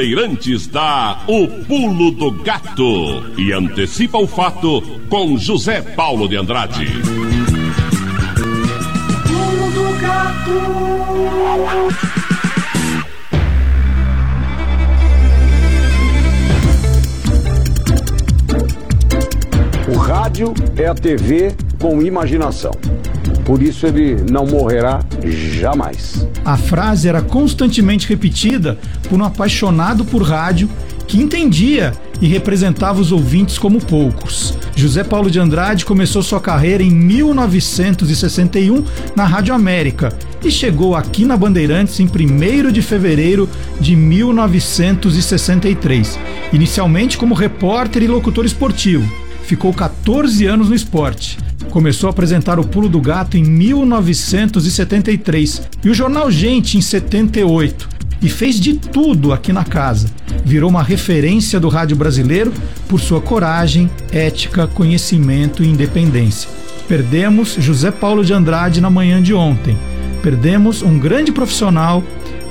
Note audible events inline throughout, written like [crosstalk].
Bandeirantes dá o pulo do gato e antecipa o fato com José Paulo de Andrade. Pulo do gato. O rádio é a TV com imaginação. Por isso ele não morrerá jamais. A frase era constantemente repetida por um apaixonado por rádio que entendia e representava os ouvintes como poucos. José Paulo de Andrade começou sua carreira em 1961 na Rádio América e chegou aqui na Bandeirantes em 1 de fevereiro de 1963, inicialmente como repórter e locutor esportivo. Ficou 14 anos no esporte. Começou a apresentar o Pulo do Gato em 1973 e o Jornal Gente em 78. E fez de tudo aqui na casa. Virou uma referência do rádio brasileiro por sua coragem, ética, conhecimento e independência. Perdemos José Paulo de Andrade na manhã de ontem. Perdemos um grande profissional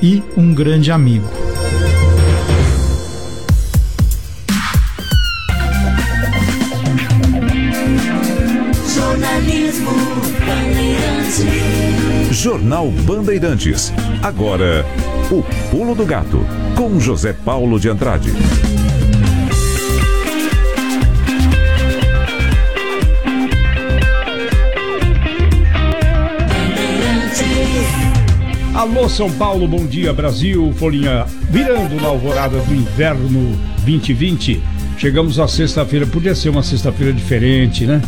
e um grande amigo. Jornal Bandeirantes. Agora, o Pulo do Gato, com José Paulo de Andrade. Alô São Paulo, bom dia Brasil, folhinha virando na alvorada do inverno 2020. Chegamos à sexta-feira, podia ser uma sexta-feira diferente, né?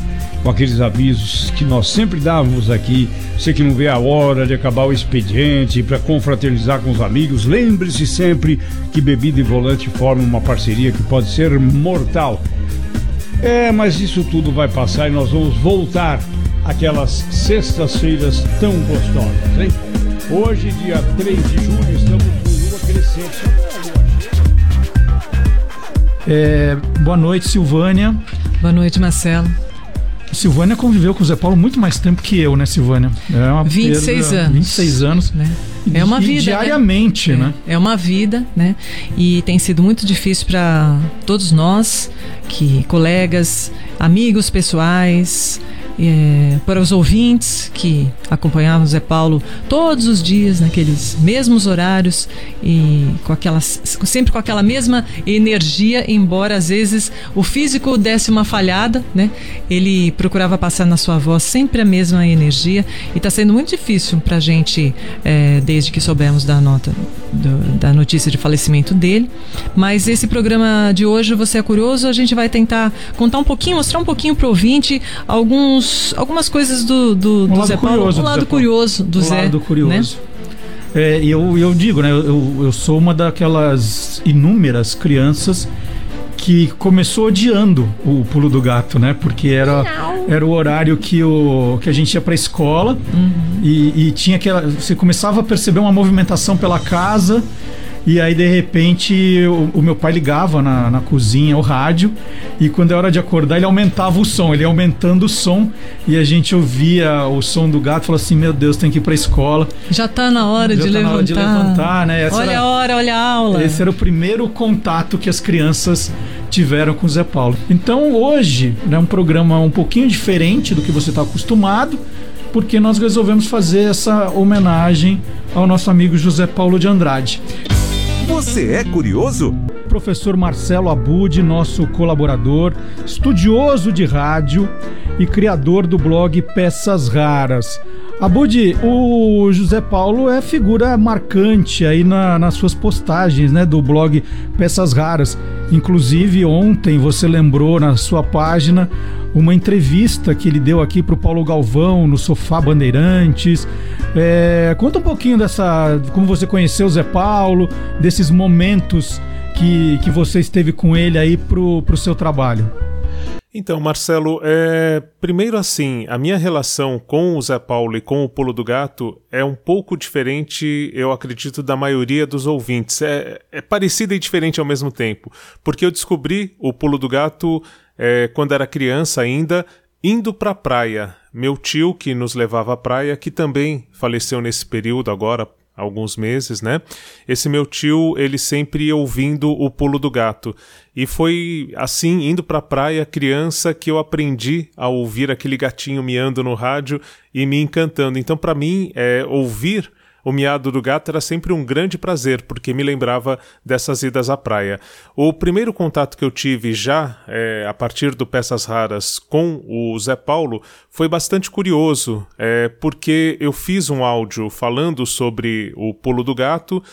Com aqueles avisos que nós sempre dávamos aqui. Você que não vê a hora de acabar o expediente para confraternizar com os amigos, lembre-se sempre que bebida e volante formam uma parceria que pode ser mortal. É, mas isso tudo vai passar e nós vamos voltar àquelas sextas-feiras tão gostosas, hein? Hoje, dia 3 de julho, estamos com lua crescente. É, boa noite, Silvânia. Boa noite, Marcelo. Silvânia conviveu com o Zé Paulo muito mais tempo que eu, né, Silvânia? É uma 26 perda- anos. 26 anos. Né? É uma vida. Diariamente, né? né? É, é uma vida, né? E tem sido muito difícil para todos nós, que colegas, amigos pessoais, é, para os ouvintes que acompanhavam o Zé Paulo todos os dias naqueles mesmos horários e com aquelas sempre com aquela mesma energia, embora às vezes o físico desse uma falhada, né? Ele procurava passar na sua voz sempre a mesma energia e está sendo muito difícil para a gente é, desde que soubemos da nota do- da notícia de falecimento dele. Mas esse programa de hoje, você é curioso, a gente vai tentar contar um pouquinho, mostrar um pouquinho pro ouvinte alguns, algumas coisas do, do, Um do lado Zé Paulo, curioso do lado curioso do O Zé. lado né? curioso. É, e eu, eu digo, né? Eu, eu sou uma daquelas inúmeras crianças que começou odiando o pulo do gato, né? Porque era, era o horário que, o, que a gente ia pra escola Uhum. e, e tinha aquela. Você começava a perceber uma movimentação pela casa. E aí, de repente, o, o meu pai ligava na, na cozinha o rádio, e quando é hora de acordar, ele aumentava o som, ele ia aumentando o som, e a gente ouvia o som do gato e falava assim: Meu Deus, tem que ir pra escola. Já tá na hora, Já de, tá na levantar. hora de levantar, né? Essa olha era- a hora, olha a aula. Esse era o primeiro contato que as crianças tiveram com o Zé Paulo. Então hoje é um programa um pouquinho diferente do que você está acostumado, porque nós resolvemos fazer essa homenagem ao nosso amigo José Paulo de Andrade. Você é curioso? Professor Marcelo Abud, nosso colaborador, estudioso de rádio e criador do blog Peças Raras. Abud, o José Paulo é figura marcante aí na- nas suas postagens né, do blog Peças Raras. Inclusive, ontem você lembrou na sua página uma entrevista que ele deu aqui para o Paulo Galvão no Sofá Bandeirantes. É, conta um pouquinho dessa. como você conheceu o Zé Paulo, desses momentos que, que você esteve com ele aí pro, pro seu trabalho. Então, Marcelo, é... primeiro assim, a minha relação com o Zé Paulo e com o Pulo do Gato é um pouco diferente, eu acredito, da maioria dos ouvintes. É, é parecida e diferente ao mesmo tempo, porque eu descobri o Pulo do Gato é, quando era criança ainda, indo para a praia. Meu tio, que nos levava à praia, que também faleceu nesse período agora, alguns meses, né? Esse meu tio, ele sempre ouvindo o pulo do gato. E foi assim, indo pra praia, criança, que eu aprendi a ouvir aquele gatinho miando no rádio e me encantando. Então, para mim, é, ouvir o miado do gato era sempre um grande prazer, porque me lembrava dessas idas à praia. O primeiro contato que eu tive já, é, a partir do Peças Raras, com o Zé Paulo, foi bastante curioso, é, porque eu fiz um áudio falando sobre o pulo do gato,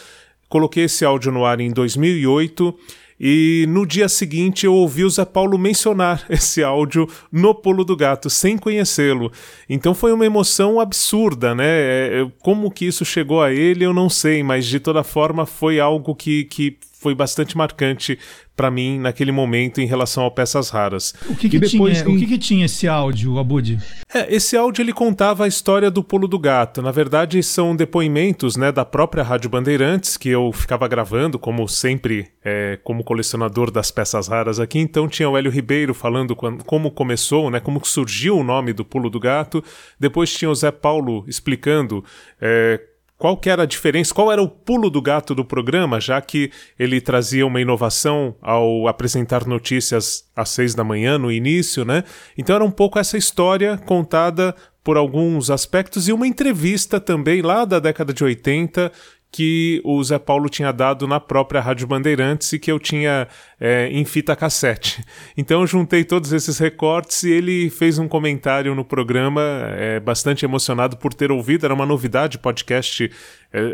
coloquei esse áudio no ar em 2008 e no dia seguinte eu ouvi o Zé Paulo mencionar [laughs] esse áudio no Pulo do Gato, sem conhecê-lo. Então foi uma emoção absurda, né? É, é, como que isso chegou a ele, eu não sei, mas de toda forma foi algo que, que foi bastante marcante para mim naquele momento em relação a peças raras. O que, que tinha, tem... o que, que, tinha esse áudio, Abud? É, esse áudio ele contava a história do pulo do gato. Na verdade, são depoimentos né, da própria Rádio Bandeirantes que eu ficava gravando, como sempre, é, como colecionador das peças raras aqui. Então tinha o Hélio Ribeiro falando quando, como começou, né, como surgiu o nome do pulo do gato. Depois tinha o Zé Paulo explicando é, qual que era a diferença, qual era o pulo do gato do programa, já que ele trazia uma inovação ao apresentar notícias às seis da manhã no início, né? Então era um pouco essa história contada por alguns aspectos e uma entrevista também lá da década de 80 que o Zé Paulo tinha dado na própria Rádio Bandeirantes e que eu tinha é, em fita cassete. Então eu juntei todos esses recortes e ele fez um comentário no programa é, bastante emocionado por ter ouvido. Era uma novidade podcast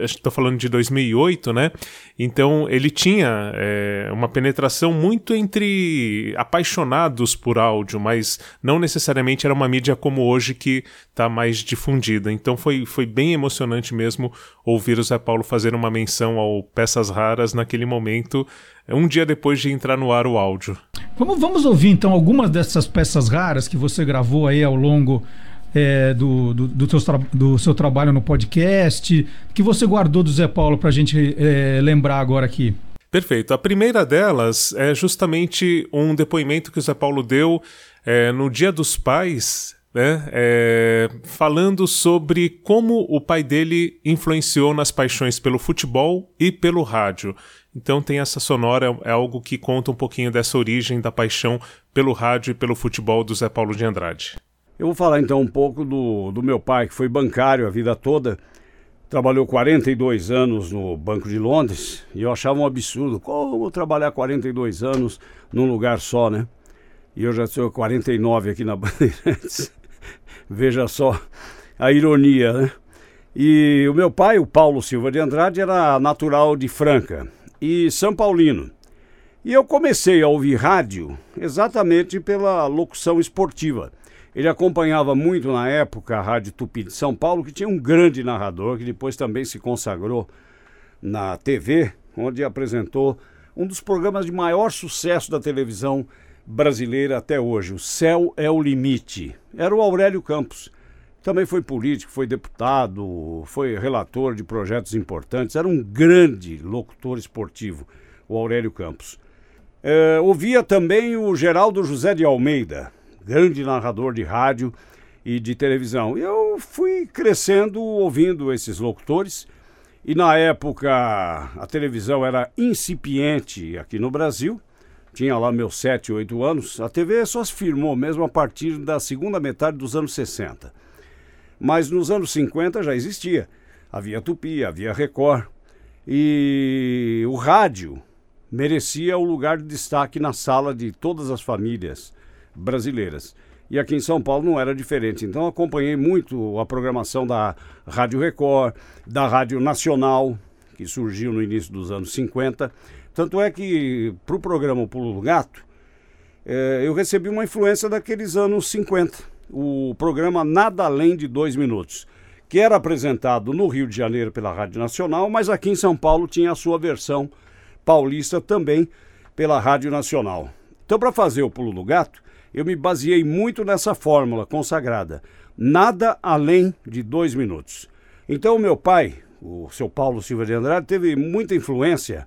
estou falando de 2008, né? Então ele tinha é, uma penetração muito entre apaixonados por áudio, mas não necessariamente era uma mídia como hoje que está mais difundida. Então foi, foi bem emocionante mesmo ouvir o Zé Paulo fazer uma menção ao Peças Raras naquele momento, um dia depois de entrar no ar o áudio. Vamos, vamos ouvir então algumas dessas peças raras que você gravou aí ao longo é, do, do, do, do, seu trabalho no podcast, que você guardou do Zé Paulo para a gente é, lembrar agora aqui? Perfeito. A primeira delas é justamente um depoimento que o Zé Paulo deu é, no Dia dos Pais, né, é, falando sobre como o pai dele influenciou nas paixões pelo futebol e pelo rádio. Então tem essa sonora, é algo que conta um pouquinho dessa origem da paixão pelo rádio e pelo futebol do Zé Paulo de Andrade. Eu vou falar então um pouco do, do meu pai, que foi bancário a vida toda. Trabalhou 42 anos no Banco de Londres e eu achava um absurdo. Como trabalhar 42 anos num lugar só, né? E eu já sou 49 aqui na [laughs] Bandeirantes. Veja só a ironia, né? E o meu pai, o Paulo Silva de Andrade, era natural de Franca e São Paulino. E eu comecei a ouvir rádio exatamente pela locução esportiva. Ele acompanhava muito na época a Rádio Tupi de São Paulo, que tinha um grande narrador, que depois também se consagrou na TV, onde apresentou um dos programas de maior sucesso da televisão brasileira até hoje, O Céu é o Limite. Era o Aurélio Campos. Também foi político, foi deputado, foi relator de projetos importantes, era um grande locutor esportivo, o Aurélio Campos. É, ouvia também o Geraldo José de Almeida, grande narrador de rádio e de televisão. Eu fui crescendo ouvindo esses locutores e na época a televisão era incipiente aqui no Brasil. Tinha lá meus 7, 8 anos. A TV só se firmou mesmo a partir da segunda metade dos anos 60. Mas nos anos 50 já existia. Havia Tupi, havia Record. E o rádio merecia o lugar de destaque na sala de todas as famílias brasileiras. E aqui em São Paulo não era diferente. Então acompanhei muito a programação da Rádio Record, da Rádio Nacional, que surgiu no início dos anos 50. Tanto é que para o programa Pulo do Gato, eh, eu recebi uma influência daqueles anos 50. O programa Nada Além de Dois Minutos, que era apresentado no Rio de Janeiro pela Rádio Nacional, mas aqui em São Paulo tinha a sua versão paulista também pela Rádio Nacional. Então, para fazer o Pulo do Gato, eu me baseei muito nessa fórmula consagrada: nada além de dois minutos. Então, meu pai, o seu Paulo Silva de Andrade, teve muita influência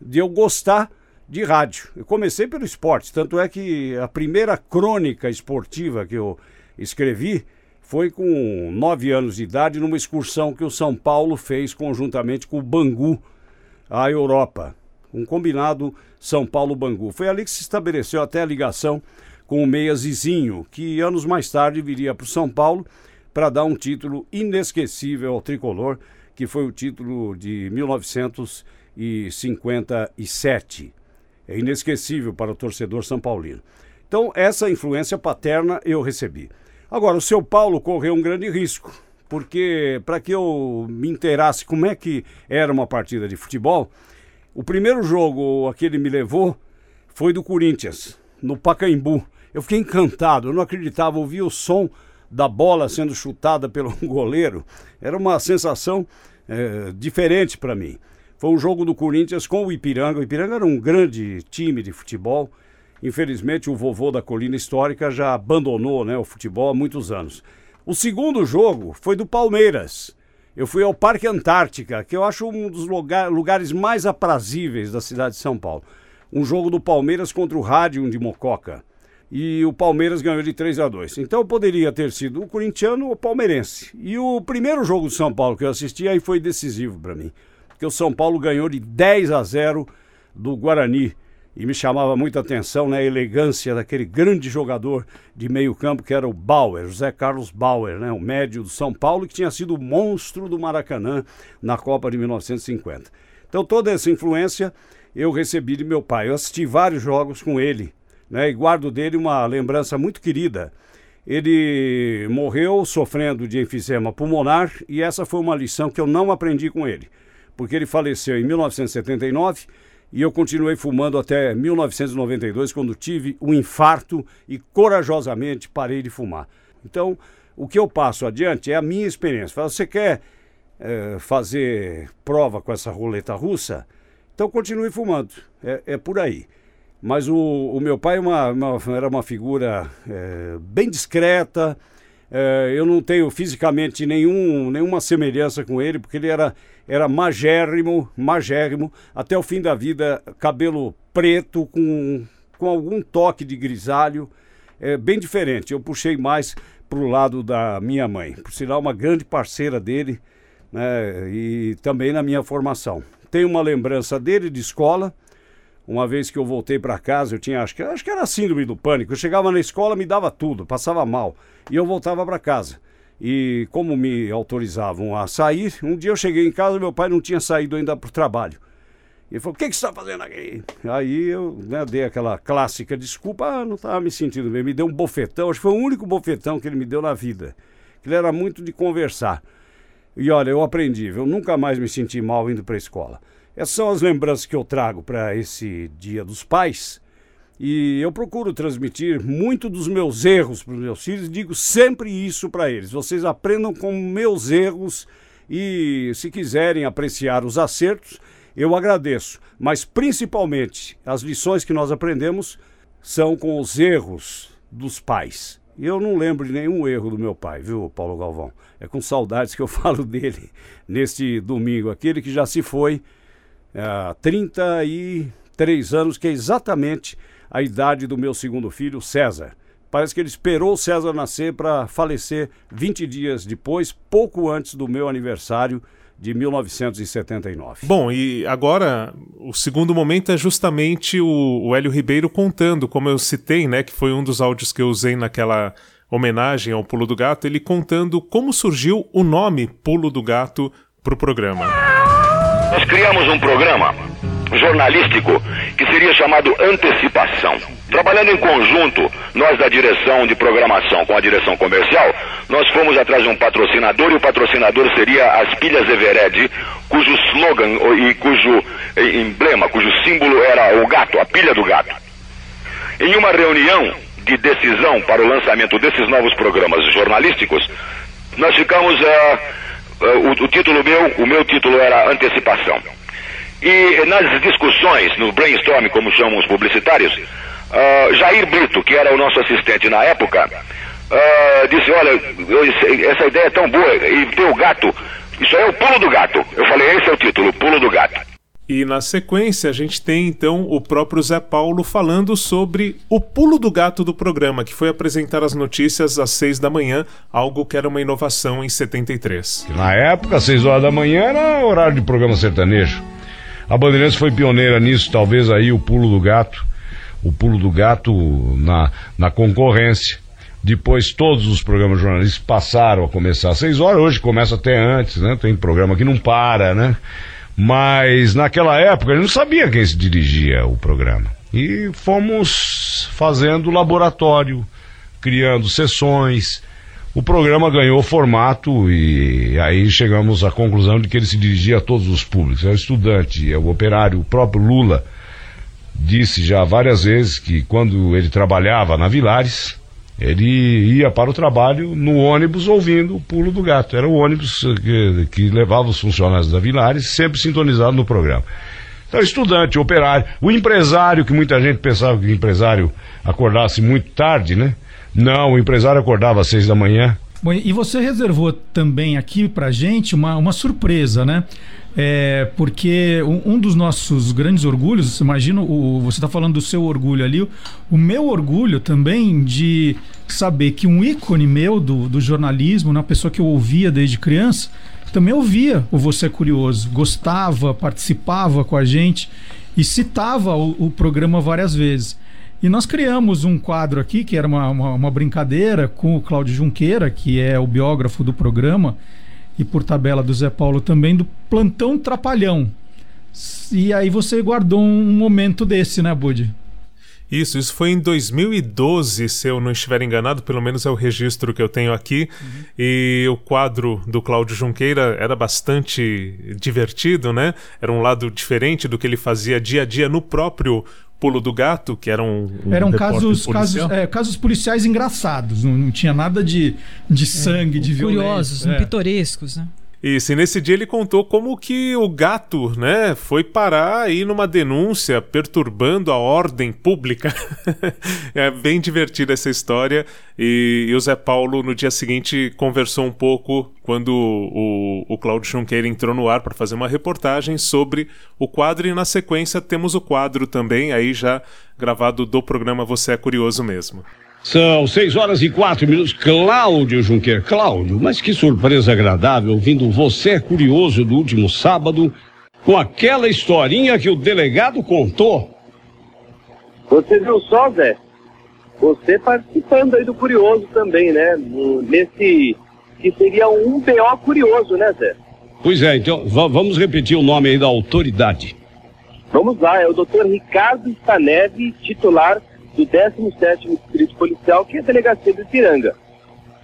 de eu gostar de rádio. Eu comecei pelo esporte, tanto é que a primeira crônica esportiva que eu escrevi foi com nove anos de idade numa excursão que o São Paulo fez conjuntamente com o Bangu à Europa. Um combinado São Paulo-Bangu. Foi ali que se estabeleceu até a ligação com o Meia Zizinho, que anos mais tarde viria para o São Paulo para dar um título inesquecível ao tricolor, que foi o título de 1957. É inesquecível para o torcedor são paulino. Então, essa influência paterna eu recebi. Agora, o seu Paulo correu um grande risco, porque para que eu me inteirasse como é que era uma partida de futebol, o primeiro jogo a que ele me levou foi do Corinthians, no Pacaembu. Eu fiquei encantado, eu não acreditava, ouvir o som da bola sendo chutada pelo [laughs] goleiro. Era uma sensação é, diferente para mim. Foi um jogo do Corinthians com o Ipiranga. O Ipiranga era um grande time de futebol Infelizmente, o vovô da colina histórica já abandonou né, o futebol há muitos anos. O segundo jogo foi do Palmeiras. Eu fui ao Parque Antártica, que eu acho um dos lugar, lugares mais aprazíveis da cidade de São Paulo. Um jogo do Palmeiras contra o Rádio de Mococa. E o Palmeiras ganhou de 3 a 2. Então poderia ter sido o corintiano ou o palmeirense. E o primeiro jogo do São Paulo que eu assisti aí foi decisivo para mim. Porque o São Paulo ganhou de 10 a 0 do Guarani e me chamava muita atenção né, a elegância daquele grande jogador de meio campo que era o Bauer, José Carlos Bauer, né, o médio do São Paulo que tinha sido o monstro do Maracanã na Copa de 1950. Então toda essa influência eu recebi de meu pai. Eu assisti vários jogos com ele né, e guardo dele uma lembrança muito querida. Ele morreu sofrendo de enfisema pulmonar e essa foi uma lição que eu não aprendi com ele, porque ele faleceu em 1979 e eu continuei fumando até 1992, quando tive um infarto e corajosamente parei de fumar. Então, o que eu passo adiante é a minha experiência. Você quer é, fazer prova com essa roleta russa? Então continue fumando. É, é por aí. Mas o, o meu pai é uma, uma, era uma figura é, bem discreta, é, eu não tenho fisicamente nenhum, nenhuma semelhança com ele, porque ele era, era magérrimo, magérrimo, até o fim da vida, cabelo preto, com, com algum toque de grisalho, é, bem diferente. Eu puxei mais para o lado da minha mãe, por sinal, uma grande parceira dele, né, e também na minha formação. Tenho uma lembrança dele de escola, uma vez que eu voltei para casa, eu tinha, acho que, acho que era síndrome do pânico. Eu chegava na escola, me dava tudo, passava mal. E eu voltava para casa. E como me autorizavam a sair, um dia eu cheguei em casa, meu pai não tinha saído ainda para o trabalho. Ele falou: O que, que você está fazendo aqui? Aí eu né, dei aquela clássica desculpa, ah, não estava me sentindo bem. Me deu um bofetão, acho que foi o único bofetão que ele me deu na vida. Ele era muito de conversar. E olha, eu aprendi, eu nunca mais me senti mal indo para a escola. Essas são as lembranças que eu trago para esse Dia dos Pais. E eu procuro transmitir muito dos meus erros para os meus filhos, digo sempre isso para eles. Vocês aprendam com meus erros e, se quiserem apreciar os acertos, eu agradeço. Mas, principalmente, as lições que nós aprendemos são com os erros dos pais. Eu não lembro de nenhum erro do meu pai, viu, Paulo Galvão? É com saudades que eu [laughs] falo dele neste domingo, aquele que já se foi há 33 anos, que é exatamente a idade do meu segundo filho, César. Parece que ele esperou o César nascer para falecer 20 dias depois, pouco antes do meu aniversário de 1979. Bom, e agora o segundo momento é justamente o, o Hélio Ribeiro contando, como eu citei, né, que foi um dos áudios que eu usei naquela homenagem ao Pulo do Gato, ele contando como surgiu o nome Pulo do Gato para o programa. Nós criamos um programa jornalístico que seria chamado Antecipação. Trabalhando em conjunto, nós da direção de programação com a direção comercial, nós fomos atrás de um patrocinador e o patrocinador seria as Pilhas Evered, cujo slogan e cujo emblema, cujo símbolo era o gato, a pilha do gato. Em uma reunião de decisão para o lançamento desses novos programas jornalísticos, nós ficamos uh, uh, o, o, título meu, o meu título era Antecipação. E nas discussões, no brainstorming, como chamam os publicitários, uh, Jair Brito, que era o nosso assistente na época, uh, disse, olha, eu, essa ideia é tão boa, e tem o gato, isso aí é o pulo do gato. Eu falei, esse é o título, pulo do gato. E na sequência a gente tem então o próprio Zé Paulo falando sobre o pulo do gato do programa, que foi apresentar as notícias às seis da manhã, algo que era uma inovação em 73. Na época, às seis horas da manhã era horário de programa sertanejo. A Bandeirantes foi pioneira nisso, talvez aí o pulo do gato, o pulo do gato na, na concorrência. Depois todos os programas jornalísticos passaram a começar às seis horas, hoje começa até antes, né? Tem programa que não para, né? Mas naquela época ele não sabia quem se dirigia o programa. E fomos fazendo laboratório, criando sessões. O programa ganhou formato e aí chegamos à conclusão de que ele se dirigia a todos os públicos. É o estudante, é o operário, o próprio Lula disse já várias vezes que quando ele trabalhava na Vilares, ele ia para o trabalho no ônibus ouvindo o pulo do gato. Era o ônibus que, que levava os funcionários da Vilares, sempre sintonizado no programa. Então, estudante, operário, o empresário, que muita gente pensava que o empresário acordasse muito tarde, né? Não, o empresário acordava às seis da manhã. Bom, e você reservou também aqui pra gente uma, uma surpresa, né? É, porque um, um, dos nossos grandes orgulhos, imagina, o, você está falando do seu orgulho ali, o meu orgulho também de saber que um ícone meu do, do jornalismo, uma pessoa que eu ouvia desde criança, também ouvia o Você é Curioso, gostava, participava com a gente e citava o, o programa várias vezes. E nós criamos um quadro aqui, que era uma, uma, uma brincadeira com o Cláudio Junqueira, que é o biógrafo do programa, e por tabela do Zé Paulo também, do Plantão Trapalhão. E aí você guardou um momento desse, né, Budi? Isso, isso foi em 2012, se eu não estiver enganado, pelo menos é o registro que eu tenho aqui. Uhum. E o quadro do Cláudio Junqueira era bastante divertido, né? Era um lado diferente do que ele fazia dia a dia no próprio Pulo do Gato, que era um. um Eram casos, casos, é, casos policiais engraçados, não, não, tinha nada de, de sangue, é, de violência. Curiosos, é. pitorescos, né? Isso, e nesse dia ele contou como que o gato, né, foi parar aí numa denúncia perturbando a ordem pública. [laughs] é bem divertida essa história. E, e, o Zé Paulo, no dia seguinte, conversou um pouco quando o, o Cláudio Junqueira entrou no ar para fazer uma reportagem sobre o quadro. E na sequência temos o quadro também, aí já gravado do programa Você é Curioso mesmo. São seis horas e quatro minutos. Cláudio Junquer. Cláudio, mas que surpresa agradável ouvindo Você Curioso do último sábado com aquela historinha que o delegado contou. Você viu só, Zé? Você participando aí do Curioso também, né? Nesse que seria um BO curioso, né, Zé? Pois é, então vamos repetir o nome aí da autoridade. Vamos lá, é o doutor Ricardo Staneve, titular do 17º Distrito Policial, que é a delegacia do Ipiranga.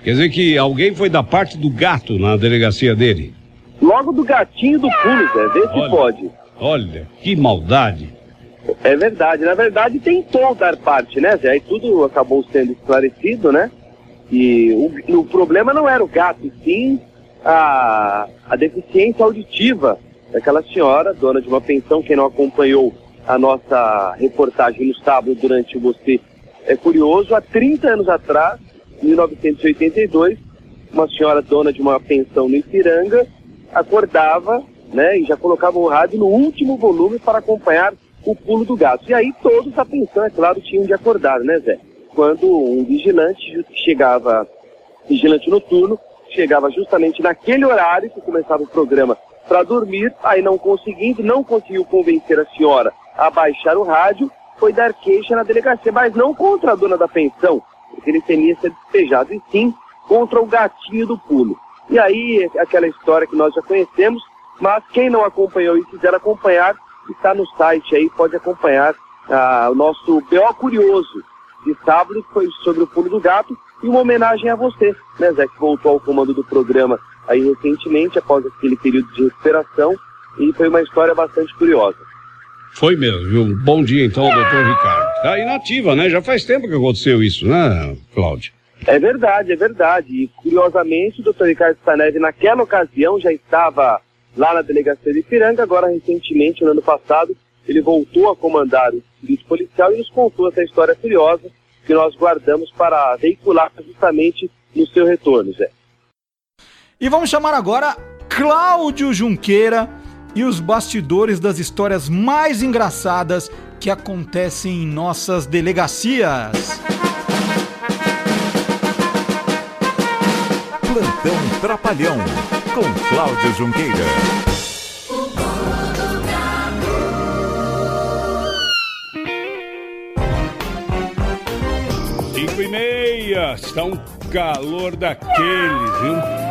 Quer dizer que alguém foi da parte do gato na delegacia dele? Logo do gatinho do pulo, Zé, vê se olha, pode. Olha, que maldade. É verdade, na verdade tentou dar parte, né, Zé? Aí tudo acabou sendo esclarecido, né? E o, o problema não era o gato, e sim a, a deficiência auditiva daquela senhora, dona de uma pensão, quem não acompanhou a nossa reportagem no sábado durante o Você é Curioso. Há 30 anos atrás, 1982, uma senhora dona de uma pensão no Ipiranga acordava né, e já colocava o rádio no último volume para acompanhar o pulo do gato. E aí todos a pensão, é claro, tinham de acordar, né, Zé? Quando um vigilante chegava, vigilante noturno, chegava justamente naquele horário que começava o programa para dormir, aí não conseguindo, não conseguiu convencer a senhora a baixar o rádio, foi dar queixa na delegacia, mas não contra a dona da pensão, porque ele temia ser despejado, e sim contra o gatinho do pulo. E aí, aquela história que nós já conhecemos, mas quem não acompanhou e quiser acompanhar, está no site aí, pode acompanhar ah, o nosso B.O. Curioso de sábado, que foi sobre o pulo do gato, e uma homenagem a você, né, Zé, que voltou ao comando do programa aí recentemente, após aquele período de recuperação, e foi uma história bastante curiosa. Foi mesmo, viu? Bom dia então, doutor Ricardo. Tá inativa, né? Já faz tempo que aconteceu isso, né, Cláudio? É verdade, é verdade. E curiosamente, o doutor Ricardo Staneve, naquela ocasião, já estava lá na delegacia de Ipiranga, agora recentemente, no ano passado, ele voltou a comandar o serviço policial e nos contou essa história curiosa que nós guardamos para veicular justamente no seu retorno, Zé. E vamos chamar agora Cláudio Junqueira e os bastidores das histórias mais engraçadas que acontecem em nossas delegacias. Plantão Trapalhão, com Cláudio Junqueira. Cinco e meia, está um calor daqueles, viu?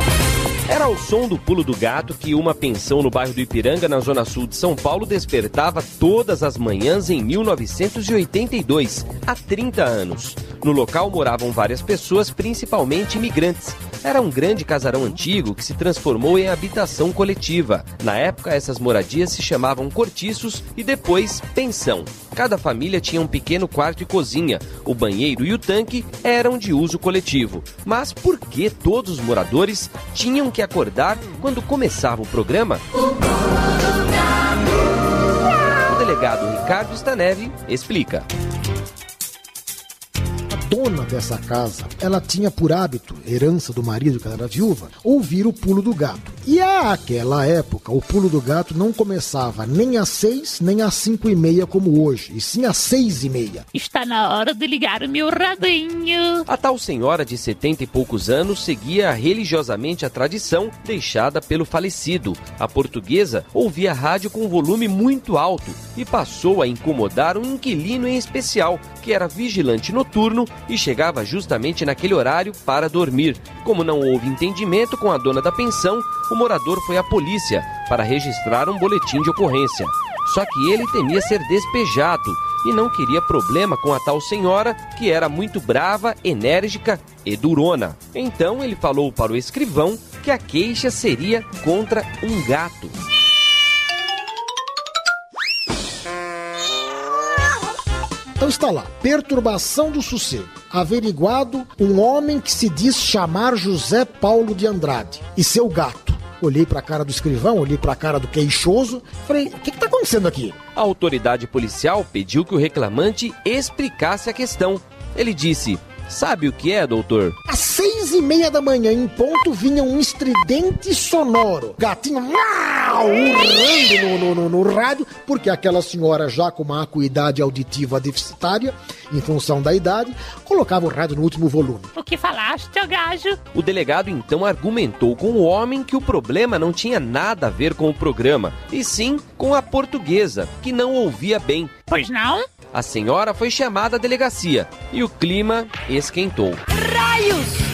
Era ao som do pulo do gato que uma pensão no bairro do Ipiranga, na zona sul de São Paulo, despertava todas as manhãs em 1982, há 30 anos. No local moravam várias pessoas, principalmente imigrantes. Era um grande casarão antigo que se transformou em habitação coletiva. Na época, essas moradias se chamavam cortiços e depois pensão. Cada família tinha um pequeno quarto e cozinha. O banheiro e o tanque eram de uso coletivo. Mas por que todos os moradores tinham que acordar quando começava o programa? O delegado Ricardo Staneve explica dona dessa casa, ela tinha por hábito, herança do marido que ela era viúva, ouvir o pulo do gato. E àquela época, o pulo do gato não começava nem às seis, nem às cinco e meia como hoje, e sim às seis e meia. Está na hora de ligar o meu radinho. A tal senhora de setenta e poucos anos seguia religiosamente a tradição deixada pelo falecido. A portuguesa ouvia a rádio com um volume muito alto e passou a incomodar um inquilino em especial, que era vigilante noturno e chegava justamente naquele horário para dormir. Como não houve entendimento com a dona da pensão, o morador foi à polícia para registrar um boletim de ocorrência. Só que ele temia ser despejado e não queria problema com a tal senhora, que era muito brava, enérgica e durona. Então ele falou para o escrivão que a queixa seria contra um gato. Então está lá, perturbação do sossego. Averiguado um homem que se diz chamar José Paulo de Andrade e seu gato. Olhei para a cara do escrivão, olhei para a cara do queixoso, falei: o que está acontecendo aqui? A autoridade policial pediu que o reclamante explicasse a questão. Ele disse: Sabe o que é, doutor? Às seis e meia da manhã, em ponto, vinha um estridente sonoro. Gatinho uau, urrando no, no, no, no rádio, porque aquela senhora, já com uma acuidade auditiva deficitária, em função da idade, colocava o rádio no último volume. O que falaste, ô gajo? O delegado então argumentou com o homem que o problema não tinha nada a ver com o programa, e sim com a portuguesa, que não ouvia bem. Pois não? A senhora foi chamada à delegacia e o clima esquentou. Raios!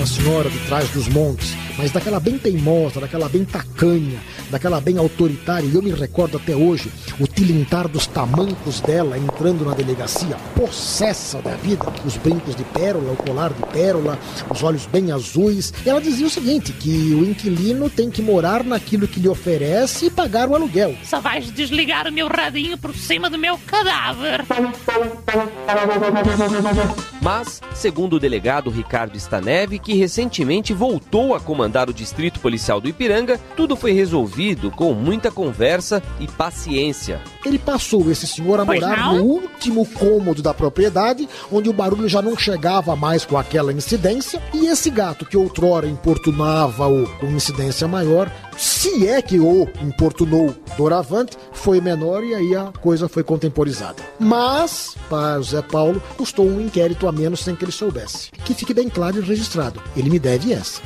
A senhora de trás dos montes, mas daquela bem teimosa, daquela bem tacanha, daquela bem autoritária. E eu me recordo até hoje o tilintar dos tamancos dela entrando na delegacia, possessa da vida, os brincos de pérola, o colar de pérola, os olhos bem azuis. Ela dizia o seguinte: que o inquilino tem que morar naquilo que lhe oferece e pagar o aluguel. Só vais desligar o meu radinho por cima do meu cadáver. [laughs] Mas, segundo o delegado Ricardo Staneve, que recentemente voltou a comandar o Distrito Policial do Ipiranga, tudo foi resolvido com muita conversa e paciência. Ele passou esse senhor a morar no último cômodo da propriedade, onde o barulho já não chegava mais com aquela incidência, e esse gato que outrora importunava-o com incidência maior, se é que o importunou doravante, foi menor e aí a coisa foi contemporizada. Mas, para o Zé Paulo, custou um inquérito a menos sem que ele soubesse. Que fique bem claro e registrado, ele me deve essa.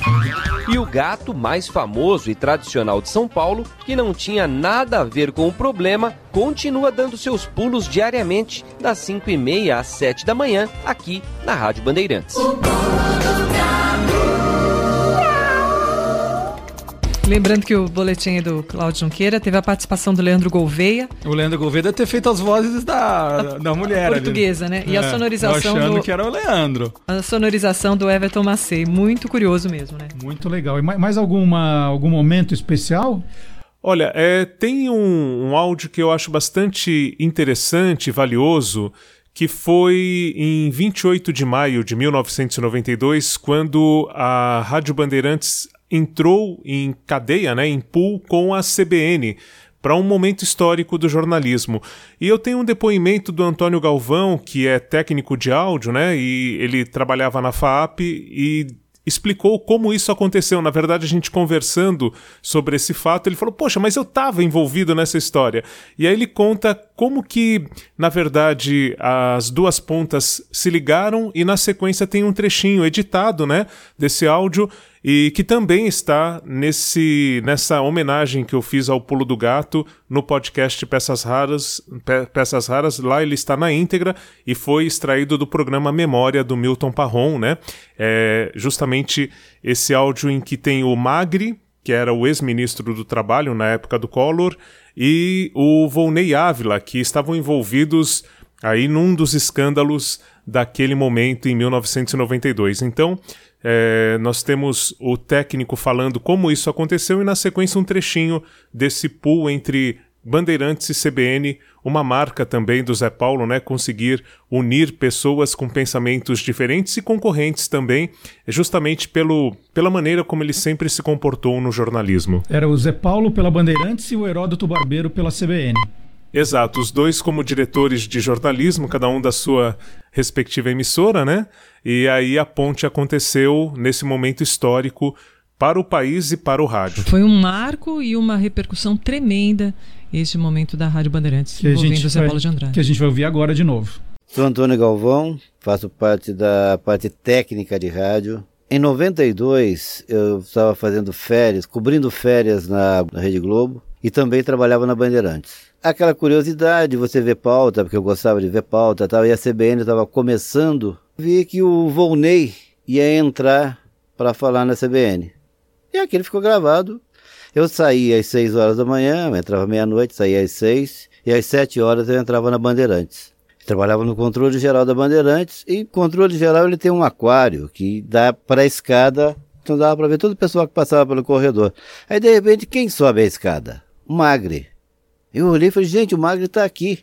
E o gato mais famoso e tradicional de São Paulo, que não tinha nada a ver com o problema, continua dando seus pulos diariamente, das 5 e meia às 7 da manhã, aqui na Rádio Bandeirantes. Lembrando que o boletim do Cláudio Junqueira teve a participação do Leandro Gouveia, O Leandro Gouveia deve ter feito as vozes da, da mulher ali. portuguesa, né? E a É, sonorização achando do que era o Leandro. a sonorização do Everton Macei, muito curioso mesmo, né? Muito legal. E mais, alguma, algum momento especial? Olha, é, tem um, um áudio que eu acho bastante interessante e valioso, que foi em 28 de maio de 1992, quando a Rádio Bandeirantes entrou em cadeia, né, em pool com a CBN para um momento histórico do jornalismo. E eu tenho um depoimento do Antônio Galvão, que é técnico de áudio, né, e ele trabalhava na FAP e explicou como isso aconteceu. Na verdade, a gente conversando sobre esse fato, ele falou: Poxa, mas eu estava envolvido nessa história. E aí ele conta como que, na verdade, as duas pontas se ligaram e na sequência tem um trechinho editado, né, desse áudio e que também está nesse nessa homenagem que eu fiz ao Pulo do Gato no podcast Peças Raras, Pe Peças Raras, lá ele está na íntegra e foi extraído do programa Memória do Milton Parron, né? É justamente esse áudio em que tem o Magri, que era o ex-ministro do Trabalho na época do Collor, e o Volney Ávila, que estavam envolvidos aí num dos escândalos daquele momento em 1992. Então, é, nós temos o técnico falando como isso aconteceu e na sequência um trechinho desse pool entre Bandeirantes e CBN, uma marca também do Zé Paulo, né? Conseguir unir pessoas com pensamentos diferentes e concorrentes também, justamente pelo, pela maneira como ele sempre se comportou no jornalismo. Era o Zé Paulo pela Bandeirantes e o Heródoto Barbeiro pela CBN. Exato, os dois como diretores de jornalismo, cada um da sua respectiva emissora, né? E aí a ponte aconteceu nesse momento histórico para o país e para o rádio. Foi um marco e uma repercussão tremenda este momento da Rádio Bandeirantes, Que a, envolvendo gente Zé vai, Paulo de Andrade. que a gente vai ouvir agora de novo. Sou Antônio Galvão, faço parte da parte técnica de rádio. Em 92, eu estava fazendo férias, cobrindo férias na Rede Globo e também trabalhava na Bandeirantes. Aquela curiosidade, você vê pauta, porque eu gostava de ver pauta, tal, e a CBN estava começando, vi que o Volney ia entrar para falar na CBN. E aquilo ficou gravado. Eu saía às 6 horas da manhã, entrava meia-noite, saía às 6, e às 7 horas eu entrava na Bandeirantes. Trabalhava no controle geral da Bandeirantes e controle geral ele tem um aquário que dá para a escada, então dava para ver todo o pessoal que passava pelo corredor. Aí de repente quem sobe a escada? O Magre. Eu olhei e falei, gente, o Magre está aqui.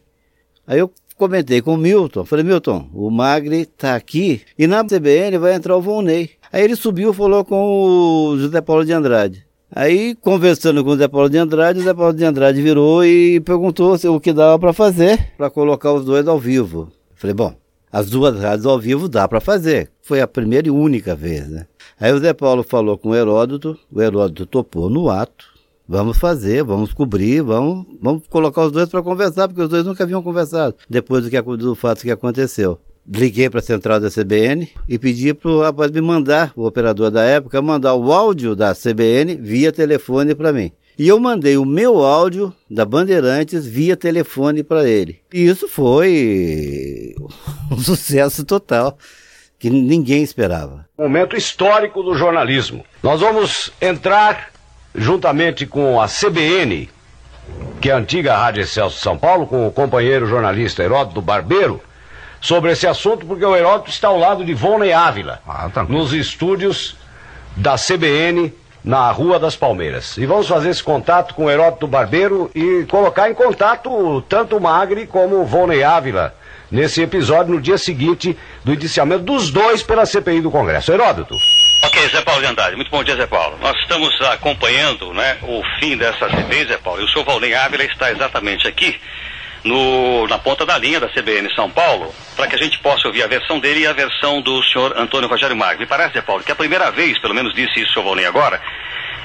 Aí eu comentei com o Milton, falei, Milton, o Magre está aqui e na CBN vai entrar o Volney. Aí ele subiu e falou com o José Paulo de Andrade. Aí, conversando com o Zé Paulo de Andrade, o Zé Paulo de Andrade virou e perguntou o que dava para fazer para colocar os dois ao vivo. Falei, bom, as duas rádios ao vivo dá para fazer. Foi a primeira e única vez, né? Aí o Zé Paulo falou com o Heródoto, o Heródoto topou no ato. Vamos fazer, vamos cobrir, vamos, vamos colocar os dois para conversar, porque os dois nunca haviam conversado depois do, que, do fato que aconteceu. Liguei para a central da CBN e pedi para o rapaz me mandar, o operador da época, mandar o áudio da CBN via telefone para mim. E eu mandei o meu áudio da Bandeirantes via telefone para ele. E isso foi um [laughs] sucesso total, que ninguém esperava. Momento histórico do jornalismo. Nós vamos entrar juntamente com a CBN, que é a antiga Rádio Excelso de São Paulo, com o companheiro jornalista Heródoto Barbeiro, sobre esse assunto, porque o Heródoto está ao lado de Volney Ávila, nos estúdios da CBN na Rua das Palmeiras. E vamos fazer esse contato com o Heródoto Barbeiro e colocar em contato tanto o Magri como o Volney Ávila nesse episódio no dia seguinte do indiciamento dos dois pela CPI do Congresso. Heródoto. Ok, Zé Paulo de Andrade. Muito bom dia, Zé Paulo. Nós estamos acompanhando né, o fim dessa CPI, Zé Paulo. E o senhor Valnei Ávila está exatamente aqui, no, na ponta da linha da CBN São Paulo, para que a gente possa ouvir a versão dele e a versão do senhor Antônio Rogério Magro. Me parece, Zé Paulo, que é a primeira vez, pelo menos disse isso o senhor Valnei agora,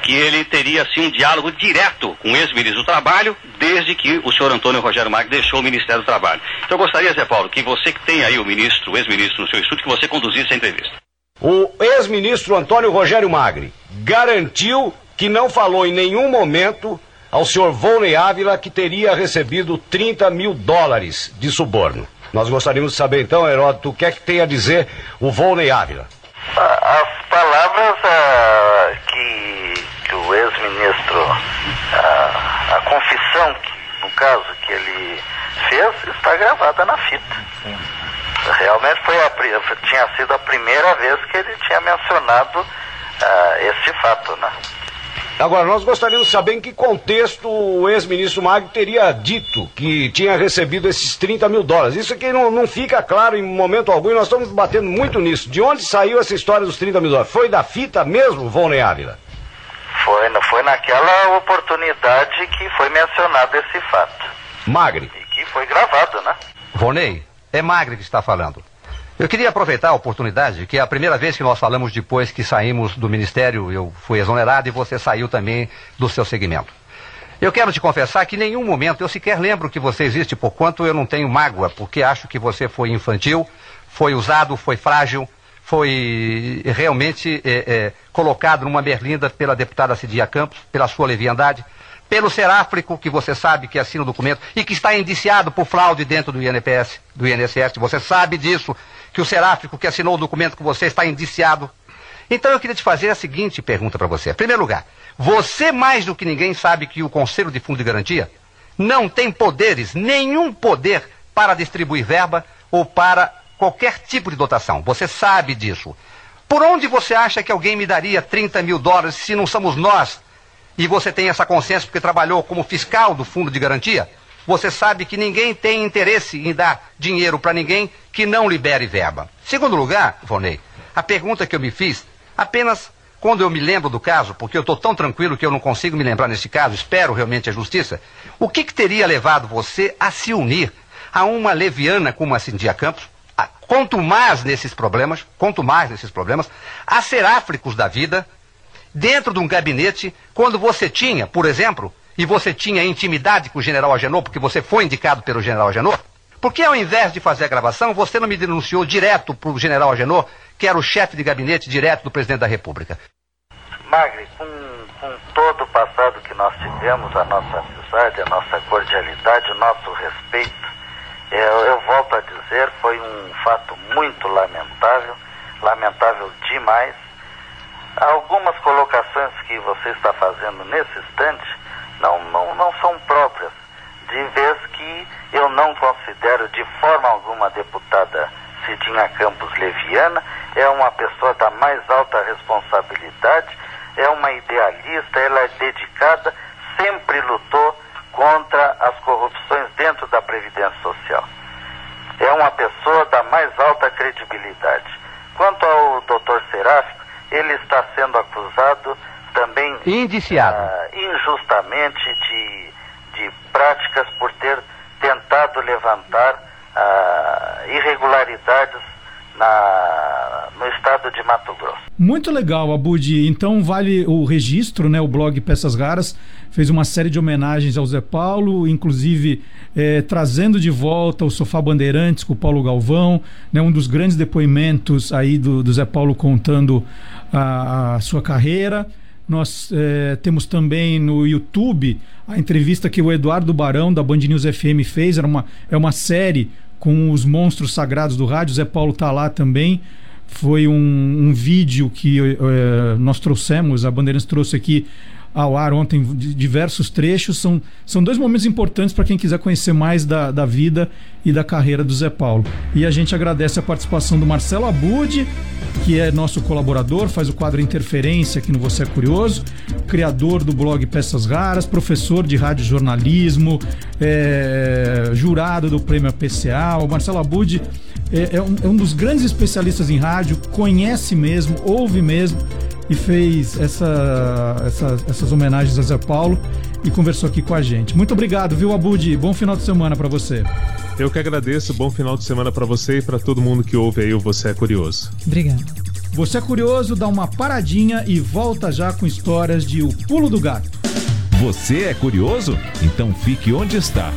que ele teria assim um diálogo direto com o ex-ministro do Trabalho, desde que o senhor Antônio Rogério Magro deixou o Ministério do Trabalho. Então eu gostaria, Zé Paulo, que você que tem aí o ministro, o ex-ministro no seu estúdio, que você conduzisse a entrevista. O ex-ministro Antônio Rogério Magri garantiu que não falou em nenhum momento ao senhor Volney Ávila que teria recebido 30 mil dólares de suborno. Nós gostaríamos de saber então, Heródoto, o que é que tem a dizer o Volney Ávila. As palavras ah, que, que o ex-ministro, ah, a confissão, que, no caso, que ele fez, está gravada na fita. Realmente foi a, tinha sido a primeira vez que ele tinha mencionado ah, esse fato, né? Agora, nós gostaríamos de saber em que contexto o ex-ministro Magri teria dito que tinha recebido esses 30 mil dólares. Isso aqui não, não fica claro em momento algum e nós estamos batendo muito nisso. De onde saiu essa história dos 30 mil dólares? Foi da fita mesmo, Volney Ávila? Foi, foi naquela oportunidade que foi mencionado esse fato. Magri. E que foi gravado, né? Vonei, é Magre que está falando. Eu queria aproveitar a oportunidade, que é a primeira vez que nós falamos depois que saímos do Ministério, eu fui exonerado e você saiu também do seu segmento. Eu quero te confessar que em nenhum momento eu sequer lembro que você existe, por quanto eu não tenho mágoa, porque acho que você foi infantil, foi usado, foi frágil, foi realmente é, é, colocado numa berlinda pela deputada Cidia Campos, pela sua leviandade, pelo Seráfrico, que você sabe que assina o documento e que está indiciado por fraude dentro do INPS, do INSS. Você sabe disso que o Seráfico que assinou o documento com você está indiciado. Então eu queria te fazer a seguinte pergunta para você. Em primeiro lugar, você mais do que ninguém sabe que o Conselho de Fundo de Garantia não tem poderes, nenhum poder para distribuir verba ou para qualquer tipo de dotação. Você sabe disso. Por onde você acha que alguém me daria 30 mil dólares se não somos nós? E você tem essa consciência porque trabalhou como fiscal do Fundo de Garantia? você sabe que ninguém tem interesse em dar dinheiro para ninguém que não libere verba. Segundo lugar, Vonei, a pergunta que eu me fiz, apenas quando eu me lembro do caso, porque eu estou tão tranquilo que eu não consigo me lembrar nesse caso, espero realmente a justiça, o que, que teria levado você a se unir a uma leviana como a Cindia Campos, a, quanto mais nesses problemas, quanto mais nesses problemas, a seráfricos da vida, dentro de um gabinete, quando você tinha, por exemplo, e você tinha intimidade com o general Agenor, porque você foi indicado pelo general Agenor, por que ao invés de fazer a gravação, você não me denunciou direto para o general Agenor, que era o chefe de gabinete direto do presidente da República? Magri, com, com todo o passado que nós tivemos, a nossa amizade, a nossa cordialidade, o nosso respeito, eu, eu volto a dizer, foi um fato muito lamentável, lamentável demais. Algumas colocações que você está fazendo nesse instante não, não, não são próprias, de vez que eu não considero de forma alguma a deputada Cidinha Campos Leviana, é uma pessoa da mais alta responsabilidade, é uma idealista, ela é dedicada, sempre lutou contra as corrupções dentro da Previdência Social. É uma pessoa da mais alta credibilidade. Quanto ao doutor Seráfico, ele está sendo acusado também indiciado uh, injustamente de, de práticas por ter tentado levantar uh, irregularidades na, no estado de Mato Grosso. Muito legal, Abud. Então vale o registro, né? O blog Peças Raras fez uma série de homenagens ao Zé Paulo, inclusive é, trazendo de volta o Sofá Bandeirantes com o Paulo Galvão, né? Um dos grandes depoimentos aí do, do Zé Paulo contando a, a sua carreira. Nós é, temos também no YouTube a entrevista que o Eduardo Barão, da Band News FM, fez. Era uma, é uma série com os monstros sagrados do rádio. Zé Paulo está lá também. Foi um, um vídeo que é, nós trouxemos, a Bandeirantes trouxe aqui ao ar ontem diversos trechos. São, são dois momentos importantes para quem quiser conhecer mais da, da vida e da carreira do Zé Paulo. E a gente agradece a participação do Marcelo Abud, que é nosso colaborador, faz o quadro Interferência aqui no Você é Curioso, criador do blog Peças Raras, professor de rádio jornalismo, é, jurado do prêmio PCA. O Marcelo Abud é, é, um, é um dos grandes especialistas em rádio, conhece mesmo, ouve mesmo e fez essa, essa, essas homenagens a Zé Paulo e conversou aqui com a gente. Muito obrigado, viu, Abud? Bom final de semana para você. Eu que agradeço. Bom final de semana para você e para todo mundo que ouve aí o Você é Curioso. Obrigado. Você é Curioso, dá uma paradinha e volta já com histórias de O Pulo do Gato. Você é curioso? Então fique onde está.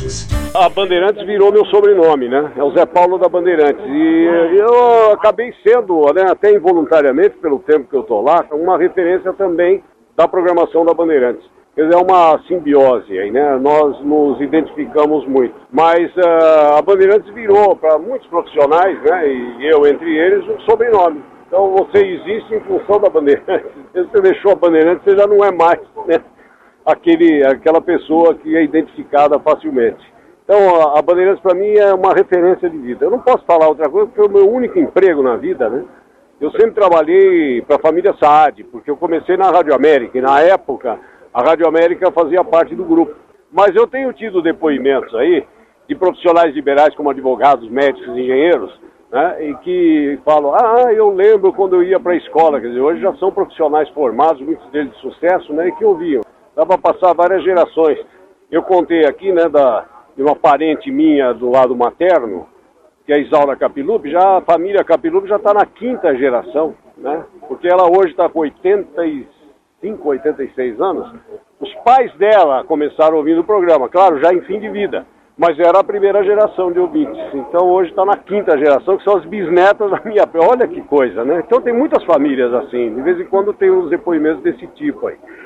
Bandeirantes. A Bandeirantes virou meu sobrenome, né? É o Zé Paulo da Bandeirantes. E eu acabei sendo, né, até involuntariamente, pelo tempo que eu tô lá, uma referência também da programação da Bandeirantes. Quer dizer, é uma simbiose aí, né? Nós nos identificamos muito. Mas uh, a Bandeirantes virou, para muitos profissionais, né, e eu entre eles, um sobrenome. Então você existe em função da Bandeirantes. [laughs] Você deixou a Bandeirantes, você já não é mais, né? Aquele, aquela pessoa que é identificada facilmente. Então, a Bandeirantes para mim é uma referência de vida. Eu não posso falar outra coisa porque é o meu único emprego na vida, né? Eu sempre trabalhei para a família Saad, porque eu comecei na Rádio América e na época a Rádio América fazia parte do grupo. Mas eu tenho tido depoimentos aí de profissionais liberais como advogados, médicos, engenheiros, né, e que falam, ah, eu lembro quando eu ia para a escola, quer dizer, hoje já são profissionais formados, muitos deles de sucesso, né, e que ouviam dá para passar várias gerações. Eu contei aqui, né, da, de uma parente minha do lado materno, que é a Isaura Capilupi, já a família Capilupi já está na quinta geração, né? Porque ela hoje está com 85, 86 anos. Os pais dela começaram ouvindo o programa, claro, já em fim de vida, mas era a primeira geração de ouvintes. Então hoje está na quinta geração, que são as bisnetas da minha. Olha que coisa, né? Então tem muitas famílias assim, de vez em quando tem uns depoimentos desse tipo aí.